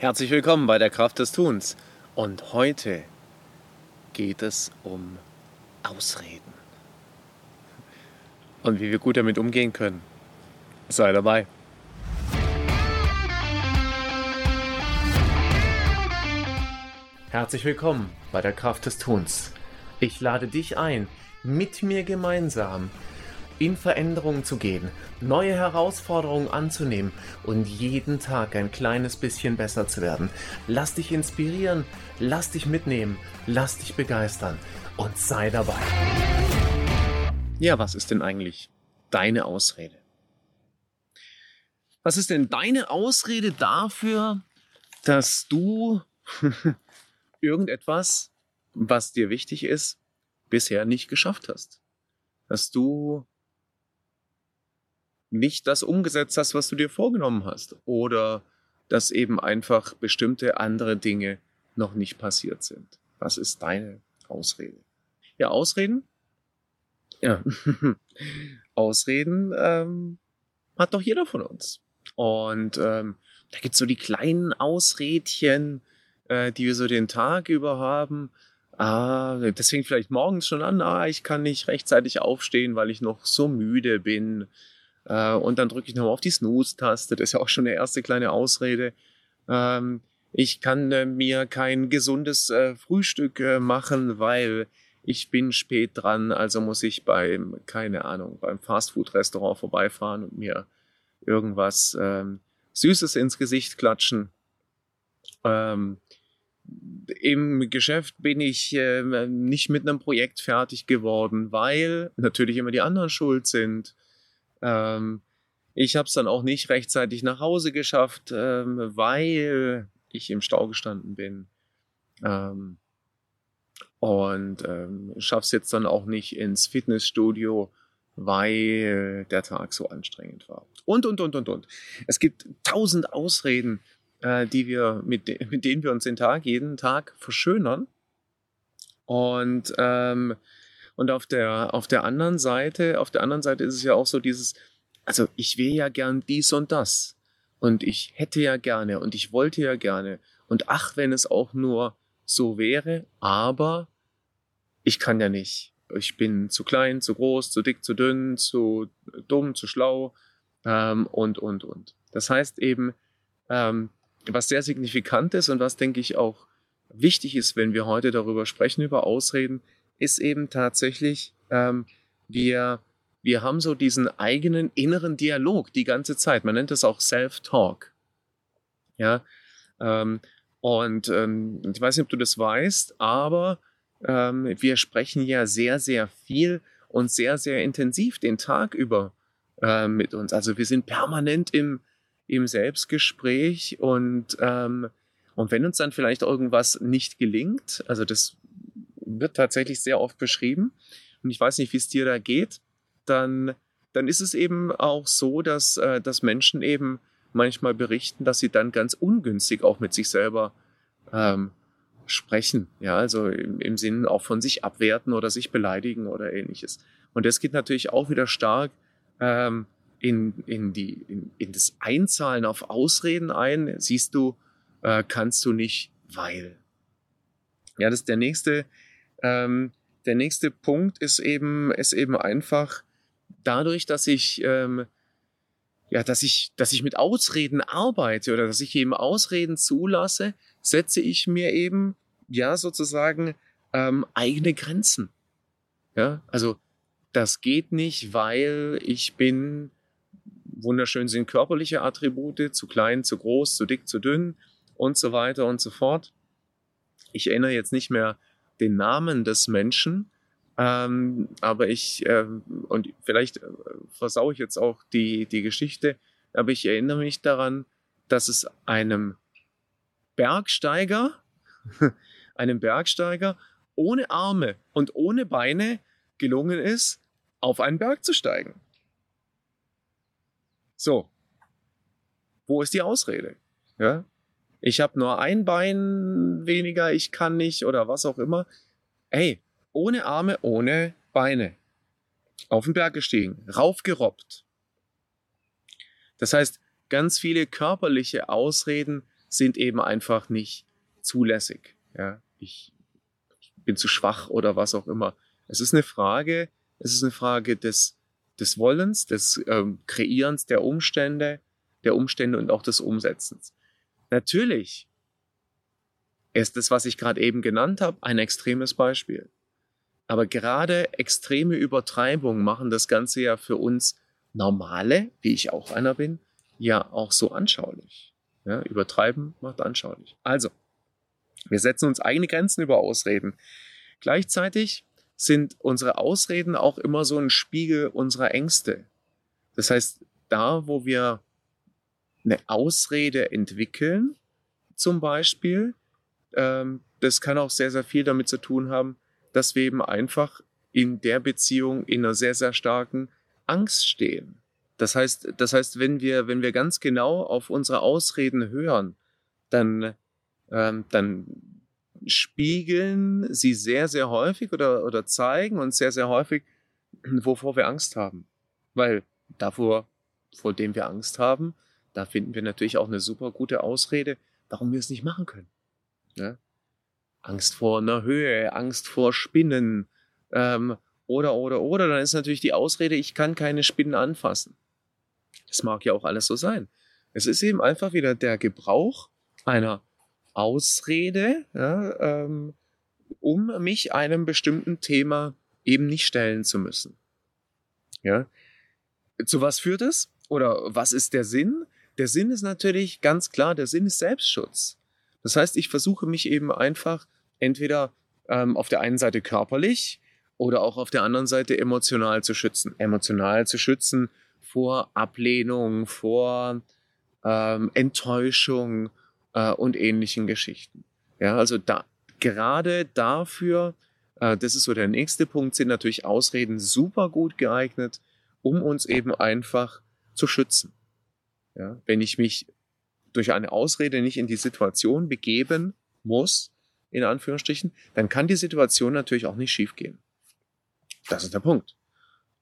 Herzlich willkommen bei der Kraft des Tuns. Und heute geht es um Ausreden. Und wie wir gut damit umgehen können. Sei dabei. Herzlich willkommen bei der Kraft des Tuns. Ich lade dich ein, mit mir gemeinsam in Veränderungen zu gehen, neue Herausforderungen anzunehmen und jeden Tag ein kleines bisschen besser zu werden. Lass dich inspirieren, lass dich mitnehmen, lass dich begeistern und sei dabei. Ja, was ist denn eigentlich deine Ausrede? Was ist denn deine Ausrede dafür, dass du irgendetwas, was dir wichtig ist, bisher nicht geschafft hast? Dass du nicht das umgesetzt hast, was du dir vorgenommen hast. Oder dass eben einfach bestimmte andere Dinge noch nicht passiert sind. Was ist deine Ausrede? Ja, Ausreden? Ja, Ausreden ähm, hat doch jeder von uns. Und ähm, da gibt's so die kleinen Ausredchen, äh, die wir so den Tag über haben. Ah, deswegen vielleicht morgens schon an, ah, ich kann nicht rechtzeitig aufstehen, weil ich noch so müde bin. Äh, und dann drücke ich nochmal auf die Snooze-Taste. Das ist ja auch schon eine erste kleine Ausrede. Ähm, ich kann äh, mir kein gesundes äh, Frühstück äh, machen, weil ich bin spät dran, also muss ich beim, keine Ahnung, beim Fastfood-Restaurant vorbeifahren und mir irgendwas ähm, Süßes ins Gesicht klatschen. Ähm, Im Geschäft bin ich äh, nicht mit einem Projekt fertig geworden, weil natürlich immer die anderen schuld sind. Ähm, ich habe es dann auch nicht rechtzeitig nach Hause geschafft, ähm, weil ich im Stau gestanden bin. Ähm, und ähm, schaff's jetzt dann auch nicht ins Fitnessstudio, weil der Tag so anstrengend war. Und, und, und, und, und. Es gibt tausend Ausreden, äh, die wir, mit, de mit denen wir uns den Tag jeden Tag verschönern. Und ähm, und auf der, auf der anderen Seite, auf der anderen Seite ist es ja auch so dieses, also ich will ja gern dies und das. Und ich hätte ja gerne und ich wollte ja gerne. Und ach, wenn es auch nur so wäre, aber ich kann ja nicht. Ich bin zu klein, zu groß, zu dick, zu dünn, zu dumm, zu schlau ähm, und, und, und. Das heißt eben, ähm, was sehr signifikant ist und was, denke ich, auch wichtig ist, wenn wir heute darüber sprechen, über Ausreden, ist eben tatsächlich, ähm, wir, wir haben so diesen eigenen inneren Dialog die ganze Zeit. Man nennt das auch Self-Talk. Ja, ähm, und ähm, ich weiß nicht, ob du das weißt, aber ähm, wir sprechen ja sehr, sehr viel und sehr, sehr intensiv den Tag über äh, mit uns. Also wir sind permanent im, im Selbstgespräch und, ähm, und wenn uns dann vielleicht irgendwas nicht gelingt, also das wird tatsächlich sehr oft beschrieben. Und ich weiß nicht, wie es dir da geht. Dann, dann ist es eben auch so, dass, äh, dass Menschen eben manchmal berichten, dass sie dann ganz ungünstig auch mit sich selber ähm, sprechen. Ja, also im, im Sinn auch von sich abwerten oder sich beleidigen oder ähnliches. Und das geht natürlich auch wieder stark ähm, in, in, die, in, in das Einzahlen auf Ausreden ein. Siehst du, äh, kannst du nicht, weil. Ja, das ist der nächste, ähm, der nächste Punkt ist eben, ist eben einfach dadurch, dass ich, ähm, ja, dass ich, dass ich mit Ausreden arbeite oder dass ich eben Ausreden zulasse, setze ich mir eben, ja, sozusagen ähm, eigene Grenzen. Ja, also das geht nicht, weil ich bin, wunderschön sind körperliche Attribute, zu klein, zu groß, zu dick, zu dünn und so weiter und so fort. Ich erinnere jetzt nicht mehr den Namen des Menschen. Ähm, aber ich, äh, und vielleicht äh, versaue ich jetzt auch die, die Geschichte, aber ich erinnere mich daran, dass es einem Bergsteiger, einem Bergsteiger ohne Arme und ohne Beine gelungen ist, auf einen Berg zu steigen. So. Wo ist die Ausrede? Ja? Ich habe nur ein Bein weniger, ich kann nicht oder was auch immer. Ey, ohne Arme, ohne Beine. Auf den Berg gestiegen, raufgerobbt. Das heißt, ganz viele körperliche Ausreden sind eben einfach nicht zulässig. Ja, ich, ich bin zu schwach oder was auch immer. Es ist eine Frage, es ist eine Frage des, des Wollens, des ähm, Kreierens der Umstände, der Umstände und auch des Umsetzens. Natürlich ist das, was ich gerade eben genannt habe, ein extremes Beispiel. Aber gerade extreme Übertreibungen machen das Ganze ja für uns normale, wie ich auch einer bin, ja auch so anschaulich. Ja, übertreiben macht anschaulich. Also, wir setzen uns eigene Grenzen über Ausreden. Gleichzeitig sind unsere Ausreden auch immer so ein Spiegel unserer Ängste. Das heißt, da, wo wir eine Ausrede entwickeln, zum Beispiel, ähm, das kann auch sehr, sehr viel damit zu tun haben, dass wir eben einfach in der Beziehung in einer sehr, sehr starken Angst stehen. Das heißt, das heißt, wenn wir, wenn wir ganz genau auf unsere Ausreden hören, dann, ähm, dann spiegeln sie sehr, sehr häufig oder, oder zeigen uns sehr, sehr häufig, wovor wir Angst haben. Weil davor, vor dem wir Angst haben, da finden wir natürlich auch eine super gute Ausrede, warum wir es nicht machen können. Ja? Angst vor einer Höhe, Angst vor Spinnen, ähm, oder, oder, oder, dann ist natürlich die Ausrede, ich kann keine Spinnen anfassen. Das mag ja auch alles so sein. Es ist eben einfach wieder der Gebrauch einer Ausrede, ja, ähm, um mich einem bestimmten Thema eben nicht stellen zu müssen. Ja. Zu was führt es? Oder was ist der Sinn? Der Sinn ist natürlich ganz klar, der Sinn ist Selbstschutz. Das heißt, ich versuche mich eben einfach entweder ähm, auf der einen Seite körperlich oder auch auf der anderen Seite emotional zu schützen. Emotional zu schützen vor Ablehnung, vor ähm, Enttäuschung äh, und ähnlichen Geschichten. Ja, also da, gerade dafür, äh, das ist so der nächste Punkt, sind natürlich Ausreden super gut geeignet, um uns eben einfach zu schützen. Ja, wenn ich mich durch eine Ausrede nicht in die Situation begeben muss, in Anführungsstrichen, dann kann die Situation natürlich auch nicht schiefgehen. Das ist der Punkt.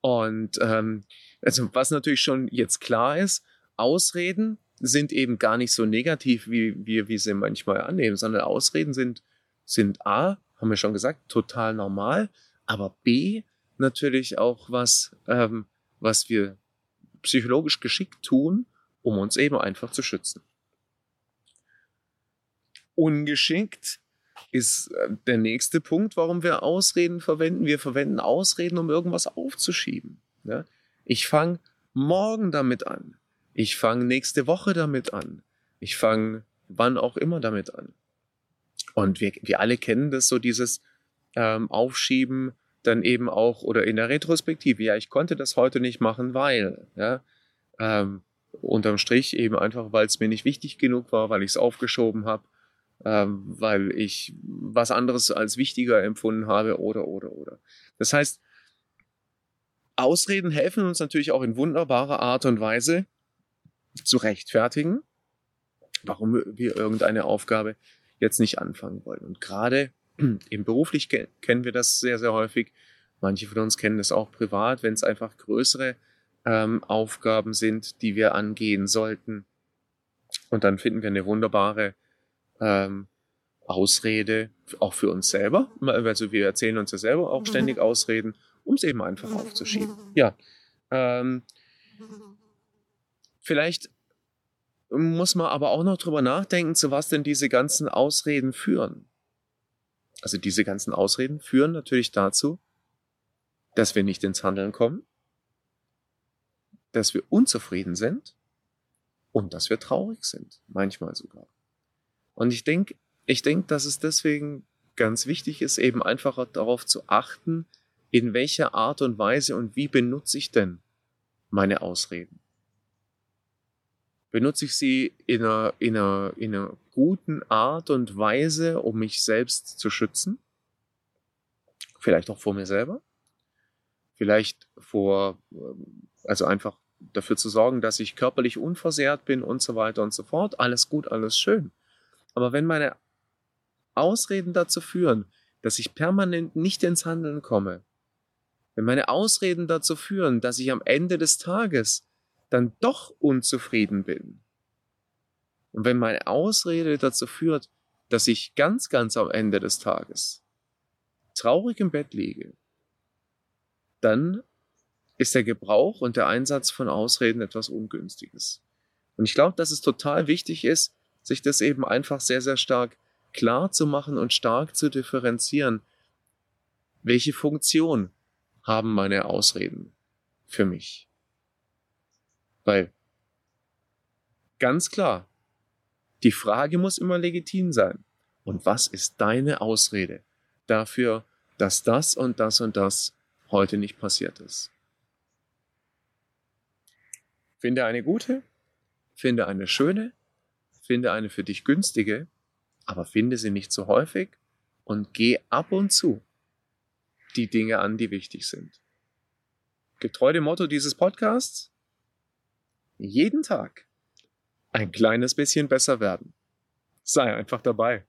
Und ähm, also was natürlich schon jetzt klar ist, Ausreden sind eben gar nicht so negativ, wie wir wie sie manchmal annehmen, sondern Ausreden sind, sind A, haben wir schon gesagt, total normal, aber B, natürlich auch was, ähm, was wir psychologisch geschickt tun, um uns eben einfach zu schützen. Ungeschickt ist äh, der nächste Punkt, warum wir Ausreden verwenden. Wir verwenden Ausreden, um irgendwas aufzuschieben. Ja? Ich fange morgen damit an. Ich fange nächste Woche damit an. Ich fange wann auch immer damit an. Und wir, wir alle kennen das so, dieses ähm, Aufschieben dann eben auch oder in der Retrospektive. Ja, ich konnte das heute nicht machen, weil, ja, ähm, unterm Strich eben einfach, weil es mir nicht wichtig genug war, weil ich es aufgeschoben habe ähm, weil ich was anderes als wichtiger empfunden habe oder, oder, oder. Das heißt, Ausreden helfen uns natürlich auch in wunderbarer Art und Weise zu rechtfertigen, warum wir irgendeine Aufgabe jetzt nicht anfangen wollen. Und gerade im beruflich kennen wir das sehr, sehr häufig. Manche von uns kennen das auch privat, wenn es einfach größere ähm, Aufgaben sind, die wir angehen sollten. Und dann finden wir eine wunderbare ähm, Ausrede, auch für uns selber. Also wir erzählen uns ja selber auch ständig Ausreden, um es eben einfach aufzuschieben. Ja. Ähm, vielleicht muss man aber auch noch drüber nachdenken, zu was denn diese ganzen Ausreden führen. Also diese ganzen Ausreden führen natürlich dazu, dass wir nicht ins Handeln kommen, dass wir unzufrieden sind und dass wir traurig sind, manchmal sogar. Und ich denke, ich denke, dass es deswegen ganz wichtig ist, eben einfach darauf zu achten, in welcher Art und Weise und wie benutze ich denn meine Ausreden? Benutze ich sie in einer, in einer, in einer guten Art und Weise, um mich selbst zu schützen? Vielleicht auch vor mir selber? Vielleicht vor, also einfach dafür zu sorgen, dass ich körperlich unversehrt bin und so weiter und so fort. Alles gut, alles schön. Aber wenn meine Ausreden dazu führen, dass ich permanent nicht ins Handeln komme, wenn meine Ausreden dazu führen, dass ich am Ende des Tages dann doch unzufrieden bin, Und wenn meine Ausrede dazu führt, dass ich ganz, ganz am Ende des Tages traurig im Bett liege, dann ist der Gebrauch und der Einsatz von Ausreden etwas Ungünstiges. Und ich glaube, dass es total wichtig ist, sich das eben einfach sehr, sehr stark klar zu machen und stark zu differenzieren. Welche Funktion haben meine Ausreden für mich? Weil ganz klar, die Frage muss immer legitim sein. Und was ist deine Ausrede dafür, dass das und das und das heute nicht passiert ist? Finde eine gute, finde eine schöne, finde eine für dich günstige, aber finde sie nicht zu häufig und geh ab und zu die Dinge an, die wichtig sind. Getreu dem Motto dieses Podcasts, jeden Tag ein kleines bisschen besser werden. Sei einfach dabei.